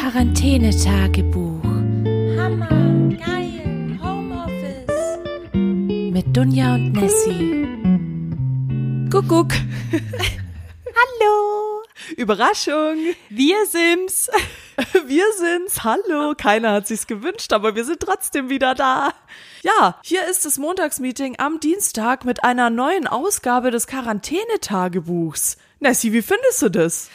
Quarantänetagebuch Hammer, geil, Homeoffice. mit Dunja und Nessie. Kuckuck. Hallo, Überraschung. wir sind's. Wir sind's. Hallo. Keiner hat sich's gewünscht, aber wir sind trotzdem wieder da. Ja, hier ist das Montagsmeeting am Dienstag mit einer neuen Ausgabe des Quarantänetagebuchs. Nessie, wie findest du das?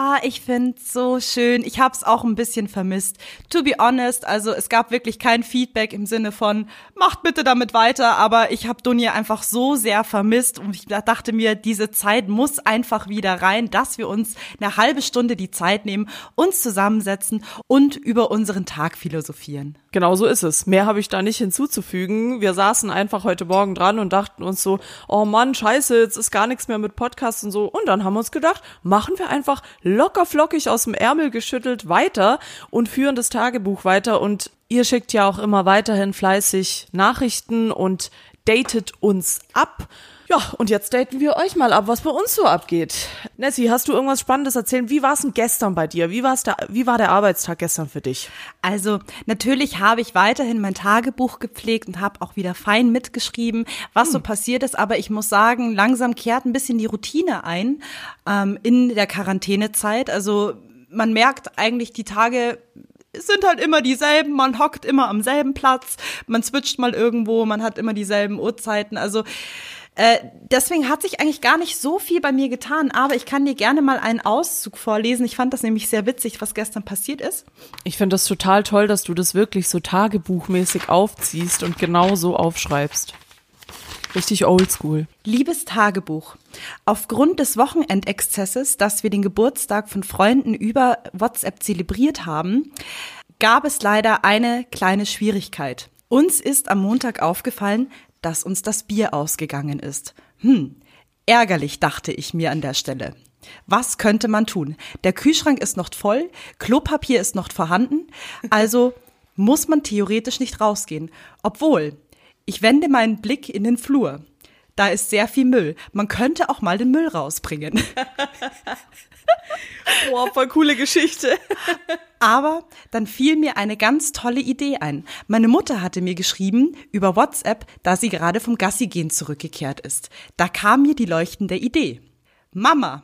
Ah, ich find's so schön. Ich hab's auch ein bisschen vermisst. To be honest, also es gab wirklich kein Feedback im Sinne von, macht bitte damit weiter, aber ich habe Dunja einfach so sehr vermisst und ich dachte mir, diese Zeit muss einfach wieder rein, dass wir uns eine halbe Stunde die Zeit nehmen, uns zusammensetzen und über unseren Tag philosophieren. Genau so ist es. Mehr habe ich da nicht hinzuzufügen. Wir saßen einfach heute Morgen dran und dachten uns so, oh Mann, scheiße, jetzt ist gar nichts mehr mit Podcasts und so. Und dann haben wir uns gedacht, machen wir einfach locker flockig aus dem Ärmel geschüttelt weiter und führen das Tagebuch weiter. Und ihr schickt ja auch immer weiterhin fleißig Nachrichten und datet uns ab. Ja, und jetzt daten wir euch mal ab, was bei uns so abgeht. Nessie, hast du irgendwas Spannendes erzählen? Wie war es denn gestern bei dir? Wie, war's da, wie war der Arbeitstag gestern für dich? Also natürlich habe ich weiterhin mein Tagebuch gepflegt und habe auch wieder fein mitgeschrieben, was so passiert ist. Aber ich muss sagen, langsam kehrt ein bisschen die Routine ein ähm, in der Quarantänezeit. Also man merkt eigentlich die Tage sind halt immer dieselben, man hockt immer am selben Platz, man switcht mal irgendwo, man hat immer dieselben Uhrzeiten. Also äh, deswegen hat sich eigentlich gar nicht so viel bei mir getan, aber ich kann dir gerne mal einen Auszug vorlesen. Ich fand das nämlich sehr witzig, was gestern passiert ist. Ich finde das total toll, dass du das wirklich so tagebuchmäßig aufziehst und genau so aufschreibst. Richtig oldschool. Liebes Tagebuch, aufgrund des Wochenendexzesses, dass wir den Geburtstag von Freunden über WhatsApp zelebriert haben, gab es leider eine kleine Schwierigkeit. Uns ist am Montag aufgefallen, dass uns das Bier ausgegangen ist. Hm, ärgerlich, dachte ich mir an der Stelle. Was könnte man tun? Der Kühlschrank ist noch voll, Klopapier ist noch vorhanden, also muss man theoretisch nicht rausgehen. Obwohl, ich wende meinen Blick in den Flur. Da ist sehr viel Müll. Man könnte auch mal den Müll rausbringen. Boah, voll coole Geschichte. Aber dann fiel mir eine ganz tolle Idee ein. Meine Mutter hatte mir geschrieben über WhatsApp, da sie gerade vom Gassigehen zurückgekehrt ist. Da kam mir die leuchtende Idee. Mama,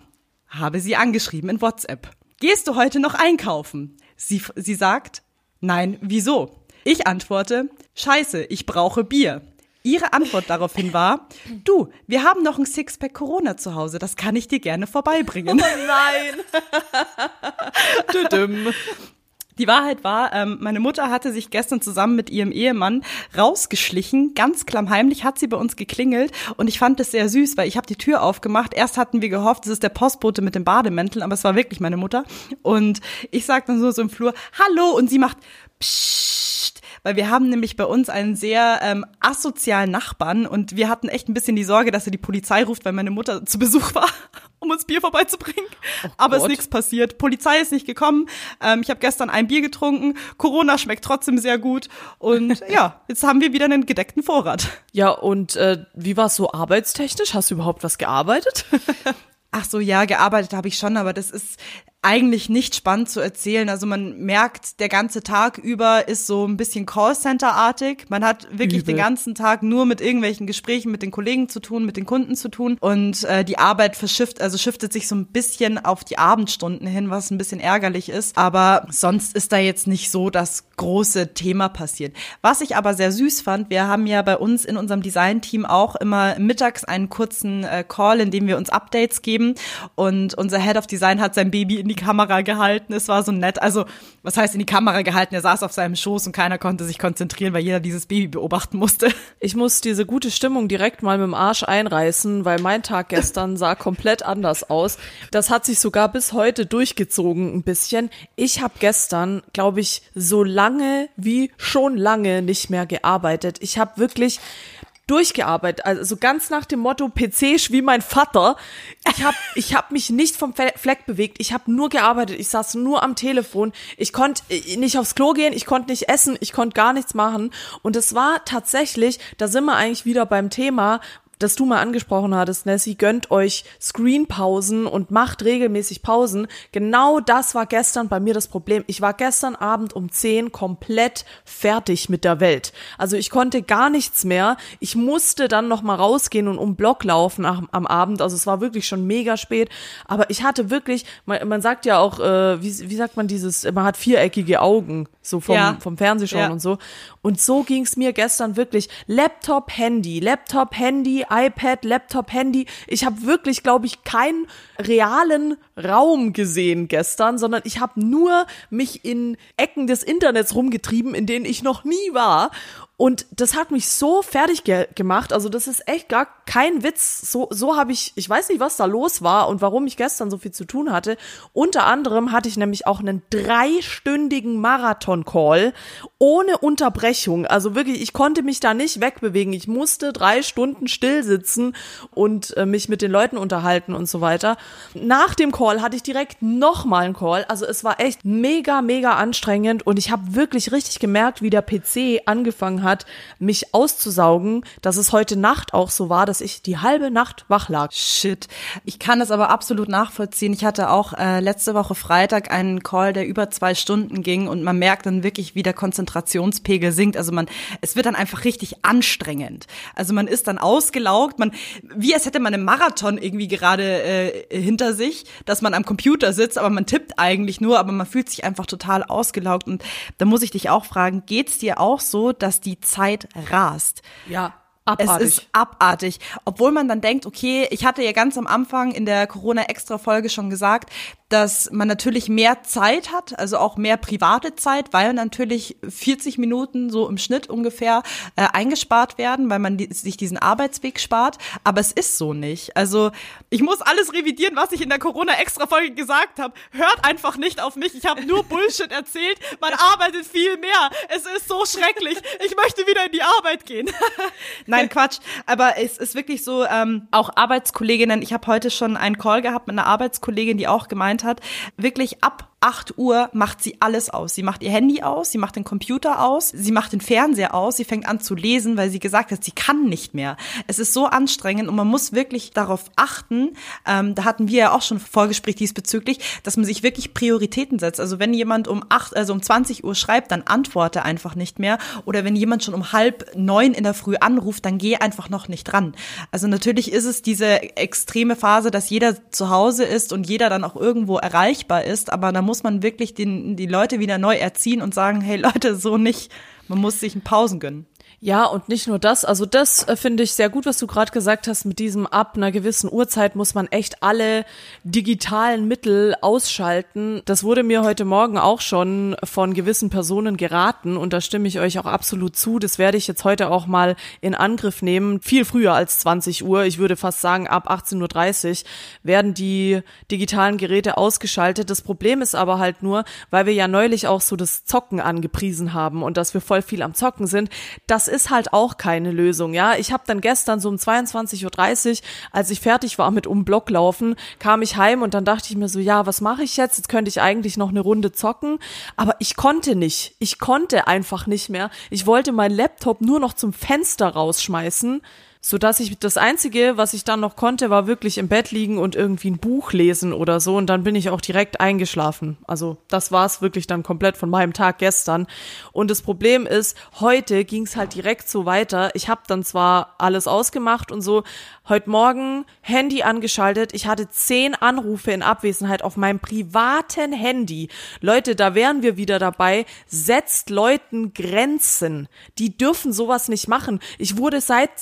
habe sie angeschrieben in WhatsApp. Gehst du heute noch einkaufen? Sie, sie sagt, nein, wieso? Ich antworte, scheiße, ich brauche Bier. Ihre Antwort daraufhin war, du, wir haben noch ein Sixpack Corona zu Hause, das kann ich dir gerne vorbeibringen. Nein. Düdüm. Die Wahrheit war, ähm, meine Mutter hatte sich gestern zusammen mit ihrem Ehemann rausgeschlichen. Ganz klammheimlich hat sie bei uns geklingelt und ich fand es sehr süß, weil ich habe die Tür aufgemacht. Erst hatten wir gehofft, es ist der Postbote mit dem Bademäntel, aber es war wirklich meine Mutter. Und ich sag dann so, so im Flur, hallo und sie macht Psst, weil wir haben nämlich bei uns einen sehr ähm, asozialen Nachbarn und wir hatten echt ein bisschen die Sorge, dass er die Polizei ruft, weil meine Mutter zu Besuch war, um uns Bier vorbeizubringen. Aber es ist nichts passiert. Polizei ist nicht gekommen. Ähm, ich habe gestern ein Bier getrunken. Corona schmeckt trotzdem sehr gut. Und ja, jetzt haben wir wieder einen gedeckten Vorrat. Ja, und äh, wie war es so arbeitstechnisch? Hast du überhaupt was gearbeitet? Ach so, ja, gearbeitet habe ich schon, aber das ist eigentlich nicht spannend zu erzählen. Also man merkt, der ganze Tag über ist so ein bisschen Callcenter-artig. Man hat wirklich Übel. den ganzen Tag nur mit irgendwelchen Gesprächen mit den Kollegen zu tun, mit den Kunden zu tun. Und äh, die Arbeit verschifft, also shiftet sich so ein bisschen auf die Abendstunden hin, was ein bisschen ärgerlich ist. Aber sonst ist da jetzt nicht so das große Thema passiert. Was ich aber sehr süß fand, wir haben ja bei uns in unserem Design-Team auch immer mittags einen kurzen äh, Call, in dem wir uns Updates geben. Und unser Head of Design hat sein Baby in die Kamera gehalten. Es war so nett. Also, was heißt in die Kamera gehalten? Er saß auf seinem Schoß und keiner konnte sich konzentrieren, weil jeder dieses Baby beobachten musste. Ich muss diese gute Stimmung direkt mal mit dem Arsch einreißen, weil mein Tag gestern sah komplett anders aus. Das hat sich sogar bis heute durchgezogen ein bisschen. Ich habe gestern, glaube ich, so lange wie schon lange nicht mehr gearbeitet. Ich habe wirklich durchgearbeitet, also ganz nach dem Motto PC wie mein Vater. Ich habe ich hab mich nicht vom Fleck bewegt, ich habe nur gearbeitet, ich saß nur am Telefon, ich konnte äh, nicht aufs Klo gehen, ich konnte nicht essen, ich konnte gar nichts machen. Und es war tatsächlich, da sind wir eigentlich wieder beim Thema, das du mal angesprochen hattest, Nessie, gönnt euch Screenpausen und macht regelmäßig Pausen. Genau das war gestern bei mir das Problem. Ich war gestern Abend um 10 komplett fertig mit der Welt. Also ich konnte gar nichts mehr. Ich musste dann noch mal rausgehen und um Block laufen am, am Abend. Also es war wirklich schon mega spät. Aber ich hatte wirklich, man, man sagt ja auch, äh, wie, wie sagt man dieses, man hat viereckige Augen, so vom, Ja. vom Fernsehschauen Ja. und so. Und so ging's mir gestern wirklich. Laptop, Handy, Laptop, Handy, iPad, Laptop, Handy. Ich habe wirklich, glaube ich, keinen realen Raum gesehen gestern, sondern ich habe nur mich in Ecken des Internets rumgetrieben, in denen ich noch nie war. Und das hat mich so fertig ge gemacht. Also das ist echt gar kein Witz. So, so habe ich, ich weiß nicht, was da los war und warum ich gestern so viel zu tun hatte. Unter anderem hatte ich nämlich auch einen dreistündigen Marathon-Call ohne Unterbrechung. Also wirklich, ich konnte mich da nicht wegbewegen. Ich musste drei Stunden still sitzen und äh, mich mit den Leuten unterhalten und so weiter. Nach dem Call hatte ich direkt nochmal einen Call. Also es war echt mega, mega anstrengend und ich habe wirklich richtig gemerkt, wie der PC angefangen hat, mich auszusaugen, dass es heute Nacht auch so war, dass ich die halbe Nacht wach lag. Shit. Ich kann das aber absolut nachvollziehen. Ich hatte auch äh, letzte Woche Freitag einen Call, der über zwei Stunden ging und man merkt dann wirklich, wie der Konzentrationspegel sinkt. Also man, es wird dann einfach richtig anstrengend. Also man ist dann ausgelaugt, man, wie als hätte man einen Marathon irgendwie gerade äh, hinter sich, dass man am Computer sitzt, aber man tippt eigentlich nur, aber man fühlt sich einfach total ausgelaugt. Und da muss ich dich auch fragen, geht's dir auch so, dass die Zeit rast? Ja, Es ist abartig. Obwohl man dann denkt, okay, ich hatte ja ganz am Anfang in der Corona-Extra-Folge schon gesagt, dass man natürlich mehr Zeit hat, also auch mehr private Zeit, weil natürlich 40 Minuten so im Schnitt ungefähr äh, eingespart werden, weil man die, sich diesen Arbeitsweg spart. Aber es ist so nicht. Also ich muss alles revidieren, was ich in der Corona-Extra-Folge gesagt habe. Hört einfach nicht auf mich. Ich habe nur Bullshit erzählt. Man arbeitet viel mehr. Es ist so schrecklich. Ich möchte wieder in die Arbeit gehen. Nein, Quatsch. Aber es ist wirklich so, ähm, auch Arbeitskolleginnen, ich habe heute schon einen Call gehabt mit einer Arbeitskollegin, die auch gemeint hat, wirklich ab 8 Uhr macht sie alles aus. Sie macht ihr Handy aus, sie macht den Computer aus, sie macht den Fernseher aus, sie fängt an zu lesen, weil sie gesagt hat, sie kann nicht mehr. Es ist so anstrengend und man muss wirklich darauf achten, ähm, da hatten wir ja auch schon Vorgespräch diesbezüglich, dass man sich wirklich Prioritäten setzt. Also wenn jemand um 8, also um 20 Uhr schreibt, dann antworte einfach nicht mehr. Oder wenn jemand schon um halb neun in der Früh anruft, dann geh einfach noch nicht dran. Also natürlich ist es diese extreme Phase, dass jeder zu Hause ist und jeder dann auch irgendwo erreichbar ist, aber da muss man wirklich den, die Leute wieder neu erziehen und sagen, hey Leute, so nicht. Man muss sich einen Pausen gönnen. Ja, und nicht nur das, also das äh, finde ich sehr gut, was du gerade gesagt hast, mit diesem ab einer gewissen Uhrzeit muss man echt alle digitalen Mittel ausschalten. Das wurde mir heute Morgen auch schon von gewissen Personen geraten und da stimme ich euch auch absolut zu. Das werde ich jetzt heute auch mal in Angriff nehmen. Viel früher als 20 Uhr, ich würde fast sagen ab 18.30 Uhr werden die digitalen Geräte ausgeschaltet. Das Problem ist aber halt nur, weil wir ja neulich auch so das Zocken angepriesen haben und dass wir voll viel am Zocken sind, das ist halt auch keine Lösung, ja. Ich habe dann gestern so um 22.30 Uhr, als ich fertig war mit um Block laufen, kam ich heim und dann dachte ich mir so, ja, was mache ich jetzt? Jetzt könnte ich eigentlich noch eine Runde zocken, aber ich konnte nicht. Ich konnte einfach nicht mehr. Ich wollte meinen Laptop nur noch zum Fenster rausschmeißen so dass ich das einzige, was ich dann noch konnte, war wirklich im Bett liegen und irgendwie ein Buch lesen oder so und dann bin ich auch direkt eingeschlafen. Also das war's wirklich dann komplett von meinem Tag gestern. Und das Problem ist, heute ging's halt direkt so weiter. Ich habe dann zwar alles ausgemacht und so, heute Morgen Handy angeschaltet. Ich hatte zehn Anrufe in Abwesenheit auf meinem privaten Handy. Leute, da wären wir wieder dabei. Setzt Leuten Grenzen. Die dürfen sowas nicht machen. Ich wurde seit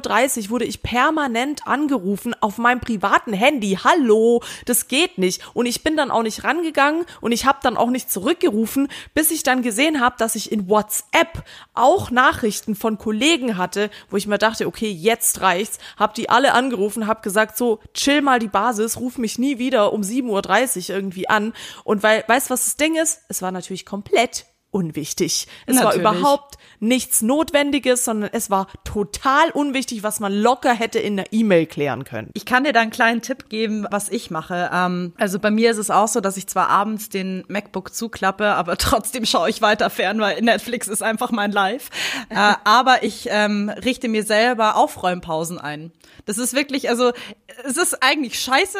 7.30 Uhr wurde ich permanent angerufen auf meinem privaten Handy. Hallo, das geht nicht. Und ich bin dann auch nicht rangegangen und ich habe dann auch nicht zurückgerufen, bis ich dann gesehen habe, dass ich in WhatsApp auch Nachrichten von Kollegen hatte, wo ich mir dachte, okay, jetzt reicht's. Hab die alle angerufen, hab gesagt, so, chill mal die Basis, ruf mich nie wieder um 7.30 Uhr irgendwie an. Und weil, weißt was das Ding ist? Es war natürlich komplett unwichtig. Es Natürlich. war überhaupt nichts Notwendiges, sondern es war total unwichtig, was man locker hätte in einer E-Mail klären können. Ich kann dir da einen kleinen Tipp geben, was ich mache. Ähm, also bei mir ist es auch so, dass ich zwar abends den MacBook zuklappe, aber trotzdem schaue ich weiter fern, weil Netflix ist einfach mein Live. äh, aber ich ähm, richte mir selber Aufräumpausen ein. Das ist wirklich, also es ist eigentlich scheiße,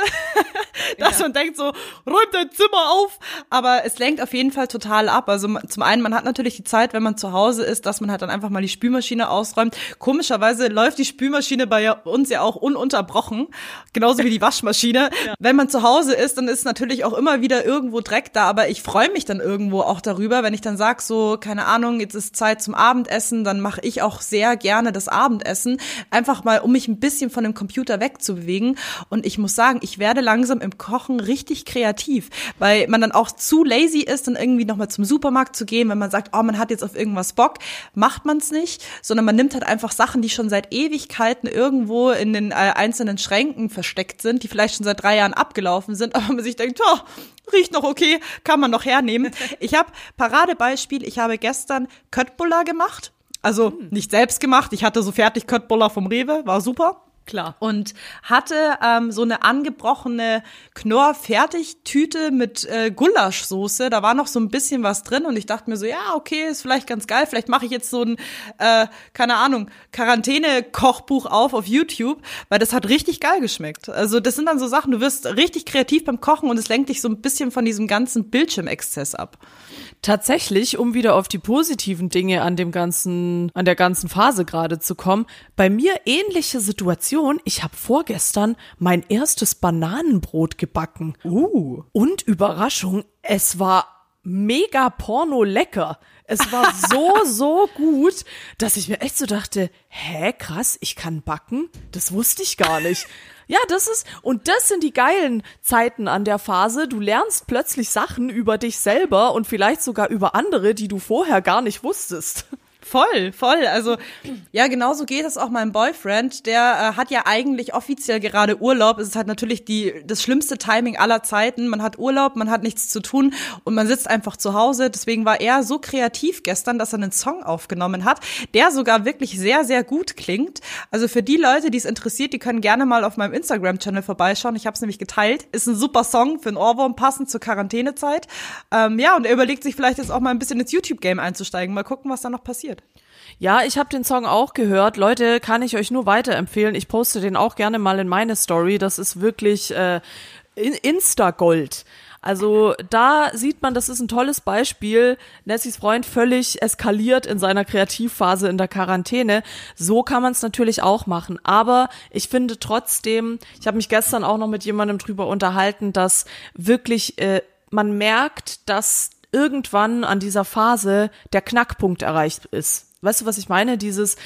dass man denkt so, räumt dein Zimmer auf. Aber es lenkt auf jeden Fall total ab. Also zum einen, man hat natürlich die Zeit, wenn man zu Hause ist, dass man halt dann einfach mal die Spülmaschine ausräumt. Komischerweise läuft die Spülmaschine bei uns ja auch ununterbrochen, genauso wie die Waschmaschine. Wenn man zu Hause ist, dann ist natürlich auch immer wieder irgendwo Dreck da, aber ich freue mich dann irgendwo auch darüber, wenn ich dann sag so, keine Ahnung, jetzt ist Zeit zum Abendessen, dann mache ich auch sehr gerne das Abendessen, einfach mal, um mich ein bisschen von dem Computer wegzubewegen. Und ich muss sagen, ich werde langsam im Kochen richtig kreativ, weil man dann auch zu lazy ist, dann irgendwie nochmal zum Supermarkt zu gehen, wenn man sagt, oh, man hat jetzt auf irgendwas Bock, macht man es nicht, sondern man nimmt halt einfach Sachen, die schon seit Ewigkeiten irgendwo in den äh, einzelnen Schränken versteckt sind, die vielleicht schon seit drei Jahren abgelaufen sind, aber man sich denkt, oh, riecht noch okay, kann man noch hernehmen. Ich habe Paradebeispiel, ich habe gestern Köttbullar gemacht. Also nicht selbst gemacht, ich hatte so fertig Köttbullar vom Rewe, war super. Klar. Und hatte ähm, so eine angebrochene Knorr-Fertigtüte mit äh, Gulaschsoße. Da war noch so ein bisschen was drin und ich dachte mir so, ja, okay, ist vielleicht ganz geil. Vielleicht mache ich jetzt so ein, äh, keine Ahnung, Quarantäne-Kochbuch auf auf YouTube, weil das hat richtig geil geschmeckt. Also das sind dann so Sachen, du wirst richtig kreativ beim Kochen und es lenkt dich so ein bisschen von diesem ganzen Bildschirmexzess ab. Tatsächlich, um wieder auf die positiven Dinge an dem ganzen, an der ganzen Phase gerade zu kommen, bei mir ähnliche Situation. Ich habe vorgestern mein erstes Bananenbrot gebacken. Uh. Und Überraschung, es war mega porno lecker. Es war so, so gut, dass ich mir echt so dachte, hä, krass, ich kann backen? Das wusste ich gar nicht. Ja, das ist, und das sind die geilen Zeiten an der Phase. Du lernst plötzlich Sachen über dich selber und vielleicht sogar über andere, die du vorher gar nicht wusstest. Voll, voll. Also ja, genauso geht es auch meinem Boyfriend. Der äh, hat ja eigentlich offiziell gerade Urlaub. Es ist halt natürlich die das schlimmste Timing aller Zeiten. Man hat Urlaub, man hat nichts zu tun und man sitzt einfach zu Hause. Deswegen war er so kreativ gestern, dass er einen Song aufgenommen hat, der sogar wirklich sehr, sehr gut klingt. Also für die Leute, die es interessiert, die können gerne mal auf meinem Instagram-Channel vorbeischauen. Ich habe es nämlich geteilt. Ist ein super Song für einen Ohrwurm, passend zur Quarantänezeit. Ähm, ja, und er überlegt sich vielleicht jetzt auch mal ein bisschen ins YouTube-Game einzusteigen. Mal gucken, was da noch passiert. Ja, ich habe den Song auch gehört. Leute, kann ich euch nur weiterempfehlen. Ich poste den auch gerne mal in meine Story. Das ist wirklich äh, Insta-Gold. Also da sieht man, das ist ein tolles Beispiel. Nessys Freund völlig eskaliert in seiner Kreativphase in der Quarantäne. So kann man es natürlich auch machen. Aber ich finde trotzdem, ich habe mich gestern auch noch mit jemandem drüber unterhalten, dass wirklich äh, man merkt, dass irgendwann an dieser Phase der Knackpunkt erreicht ist. Weißt du, was ich meine? Dieses,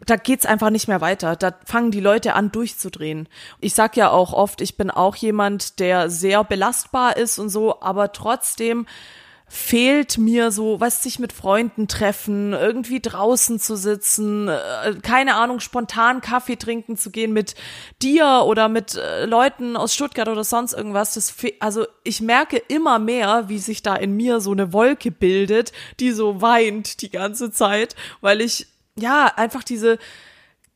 da geht's einfach nicht mehr weiter. Da fangen die Leute an durchzudrehen. Ich sag ja auch oft, ich bin auch jemand, der sehr belastbar ist und so, aber trotzdem fehlt mir so, was sich mit Freunden treffen, irgendwie draußen zu sitzen, äh, keine Ahnung, spontan Kaffee trinken zu gehen mit dir oder mit äh, Leuten aus Stuttgart oder sonst irgendwas. Das also ich merke immer mehr, wie sich da in mir so eine Wolke bildet, die so weint die ganze Zeit, weil ich ja einfach diese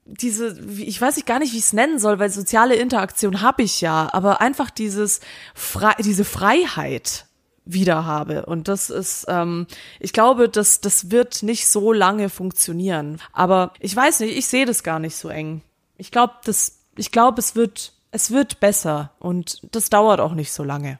diese, ich weiß nicht gar nicht, wie ich es nennen soll, weil soziale Interaktion habe ich ja, aber einfach dieses Fre diese Freiheit wieder habe. Und das ist, ähm, ich glaube, das, das wird nicht so lange funktionieren. Aber ich weiß nicht, ich sehe das gar nicht so eng. Ich glaube, das, ich glaube, es wird, es wird besser und das dauert auch nicht so lange.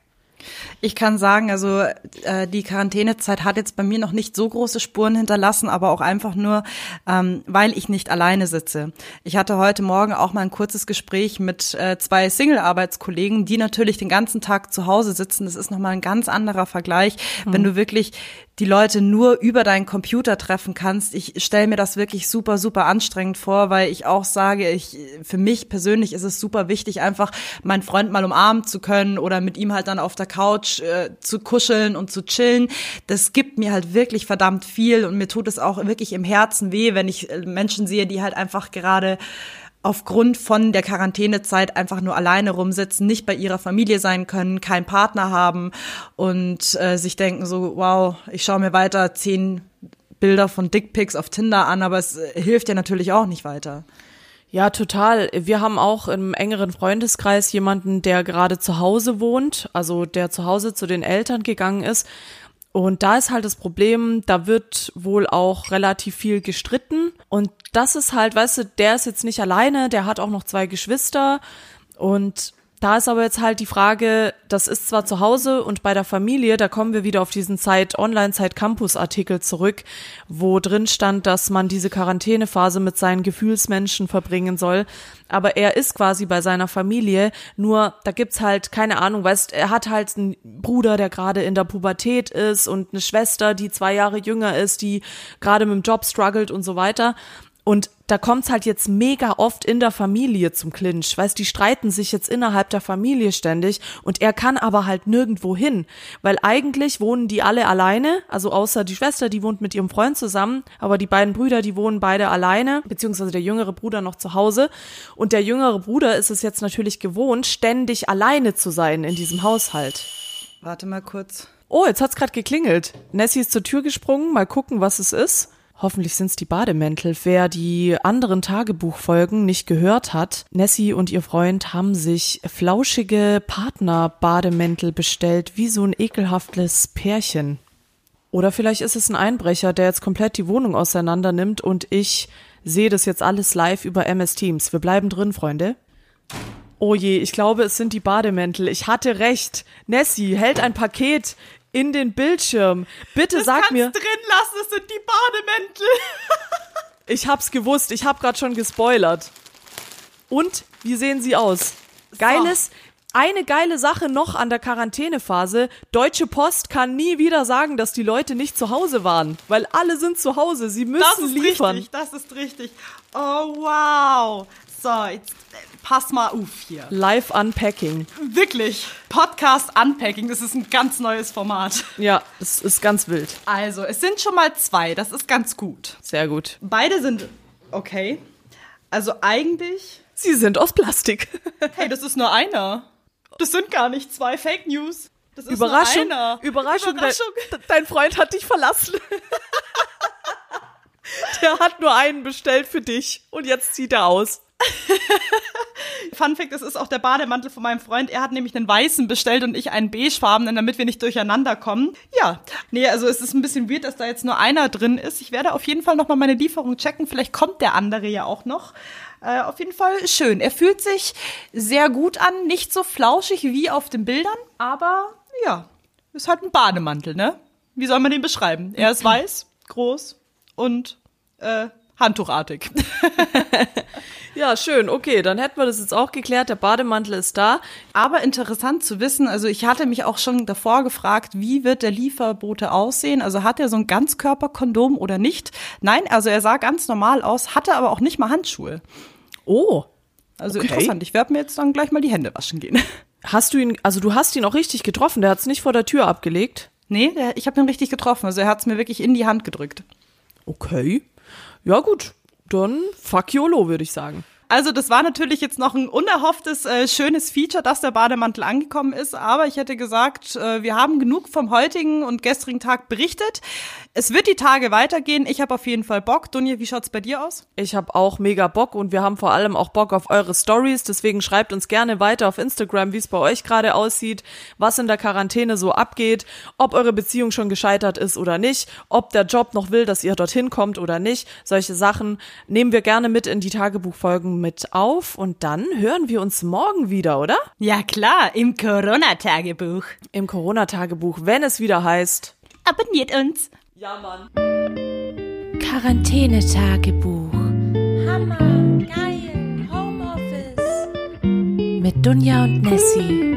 Ich kann sagen, also äh, die Quarantänezeit hat jetzt bei mir noch nicht so große Spuren hinterlassen, aber auch einfach nur, ähm, weil ich nicht alleine sitze. Ich hatte heute Morgen auch mal ein kurzes Gespräch mit äh, zwei Single-Arbeitskollegen, die natürlich den ganzen Tag zu Hause sitzen. Das ist nochmal ein ganz anderer Vergleich, mhm. wenn du wirklich die Leute nur über deinen Computer treffen kannst. Ich stelle mir das wirklich super, super anstrengend vor, weil ich auch sage, ich, für mich persönlich ist es super wichtig, einfach meinen Freund mal umarmen zu können oder mit ihm halt dann auf der Couch äh, zu kuscheln und zu chillen. Das gibt mir halt wirklich verdammt viel und mir tut es auch wirklich im Herzen weh, wenn ich äh, Menschen sehe, die halt einfach gerade aufgrund von der Quarantänezeit einfach nur alleine rumsitzen, nicht bei ihrer Familie sein können, keinen Partner haben und äh, sich denken so, wow, ich schaue mir weiter zehn Bilder von Dickpics auf Tinder an, aber es äh, hilft ja natürlich auch nicht weiter. Ja, total. Wir haben auch im engeren Freundeskreis jemanden, der gerade zu Hause wohnt, also der zu Hause zu den Eltern gegangen ist. Und da ist halt das Problem, da wird wohl auch relativ viel gestritten. Und das ist halt, weißt du, der ist jetzt nicht alleine, der hat auch noch zwei Geschwister. Und da ist aber jetzt halt die Frage, das ist zwar zu Hause und bei der Familie, da kommen wir wieder auf diesen Zeit Online Zeit Campus Artikel zurück, wo drin stand, dass man diese Quarantänephase mit seinen Gefühlsmenschen verbringen soll, aber er ist quasi bei seiner Familie, nur da gibt's halt keine Ahnung, weißt, er hat halt einen Bruder, der gerade in der Pubertät ist und eine Schwester, die zwei Jahre jünger ist, die gerade mit dem Job struggelt und so weiter. Und da kommt's halt jetzt mega oft in der Familie zum Clinch. Weißt, die streiten sich jetzt innerhalb der Familie ständig und er kann aber halt nirgendwo hin, weil eigentlich wohnen die alle alleine, also außer die Schwester, die wohnt mit ihrem Freund zusammen, aber die beiden Brüder, die wohnen beide alleine, beziehungsweise der jüngere Bruder noch zu Hause und der jüngere Bruder ist es jetzt natürlich gewohnt, ständig alleine zu sein in diesem Haushalt. Warte mal kurz. Oh, jetzt hat's gerade geklingelt. Nessie ist zur Tür gesprungen, mal gucken, was es ist. Hoffentlich sind's die Bademäntel. Wer die anderen Tagebuchfolgen nicht gehört hat, Nessie und ihr Freund haben sich flauschige Partner-Bademäntel bestellt, wie so ein ekelhaftes Pärchen. Oder vielleicht ist es ein Einbrecher, der jetzt komplett die Wohnung auseinander nimmt und ich sehe das jetzt alles live über MS Teams. Wir bleiben drin, Freunde. Oh je, ich glaube, es sind die Bademäntel. Ich hatte recht. Nessie hält ein Paket in den Bildschirm. Bitte Das sag mir. drin lassen, es sind die Bademäntel. Ich hab's gewusst, ich hab grad schon gespoilert. Und wie sehen sie aus? Geiles, eine geile Sache noch an der Quarantänephase. Deutsche Post kann nie wieder sagen, dass die Leute nicht zu Hause waren, weil alle sind zu Hause. Sie müssen Das ist liefern. richtig, das ist richtig. Oh, wow. So, jetzt äh, pass mal auf hier. Live Unpacking. Wirklich. Podcast Unpacking, das ist ein ganz neues Format. Ja, das ist ganz wild. Also, es sind schon mal zwei, das ist ganz gut. Sehr gut. Beide sind okay. Also eigentlich, Sie sind aus Plastik. hey, das ist nur einer. Das sind gar nicht zwei Fake News. Das ist Überraschung, nur einer. Überraschung, Überraschung. Dein, dein Freund hat dich verlassen. Der hat nur einen bestellt für dich und jetzt zieht er aus. Fun Fact, das ist auch der Bademantel von meinem Freund. Er hat nämlich einen weißen bestellt und ich einen beigefarbenen, damit wir nicht durcheinander kommen. Ja, nee, also es ist ein bisschen weird, dass da jetzt nur einer drin ist. Ich werde auf jeden Fall nochmal meine Lieferung checken. Vielleicht kommt der andere ja auch noch. Äh, auf jeden Fall schön. Er fühlt sich sehr gut an, nicht so flauschig wie auf den Bildern, aber ja, ist halt ein Bademantel, ne? Wie soll man den beschreiben? Er ist weiß, groß und äh, handtuchartig. Ja, schön. Okay, dann hätten wir das jetzt auch geklärt. Der Bademantel ist da. Aber interessant zu wissen, also ich hatte mich auch schon davor gefragt, wie wird der Lieferbote aussehen? Also hat er so ein Ganzkörperkondom oder nicht? Nein, also er sah ganz normal aus, hatte aber auch nicht mal Handschuhe. Oh. Also Okay. interessant. Ich werde mir jetzt dann gleich mal die Hände waschen gehen. Hast du ihn, also du hast ihn auch richtig getroffen. Der hat es nicht vor der Tür abgelegt. nee, der, ich habe ihn richtig getroffen. Also er hat es mir wirklich in die Hand gedrückt. Okay. Ja, gut. Dann fuck YOLO, würde ich sagen. Also das war natürlich jetzt noch ein unerhofftes, äh, schönes Feature, dass der Bademantel angekommen ist. Aber ich hätte gesagt, äh, wir haben genug vom heutigen und gestrigen Tag berichtet. Es wird die Tage weitergehen. Ich habe auf jeden Fall Bock. Dunja, wie schaut's bei dir aus? Ich habe auch mega Bock und wir haben vor allem auch Bock auf eure Stories. Deswegen schreibt uns gerne weiter auf Instagram, wie es bei euch gerade aussieht, was in der Quarantäne so abgeht, ob eure Beziehung schon gescheitert ist oder nicht, ob der Job noch will, dass ihr dorthin kommt oder nicht. Solche Sachen nehmen wir gerne mit in die Tagebuchfolgen mit auf und dann hören wir uns morgen wieder, oder? Ja klar, im Corona-Tagebuch. Im Corona-Tagebuch, wenn es wieder heißt. Abonniert uns. Ja, Mann. Quarantänetagebuch. Hammer, geil, Homeoffice. Mit Dunja und Nessie.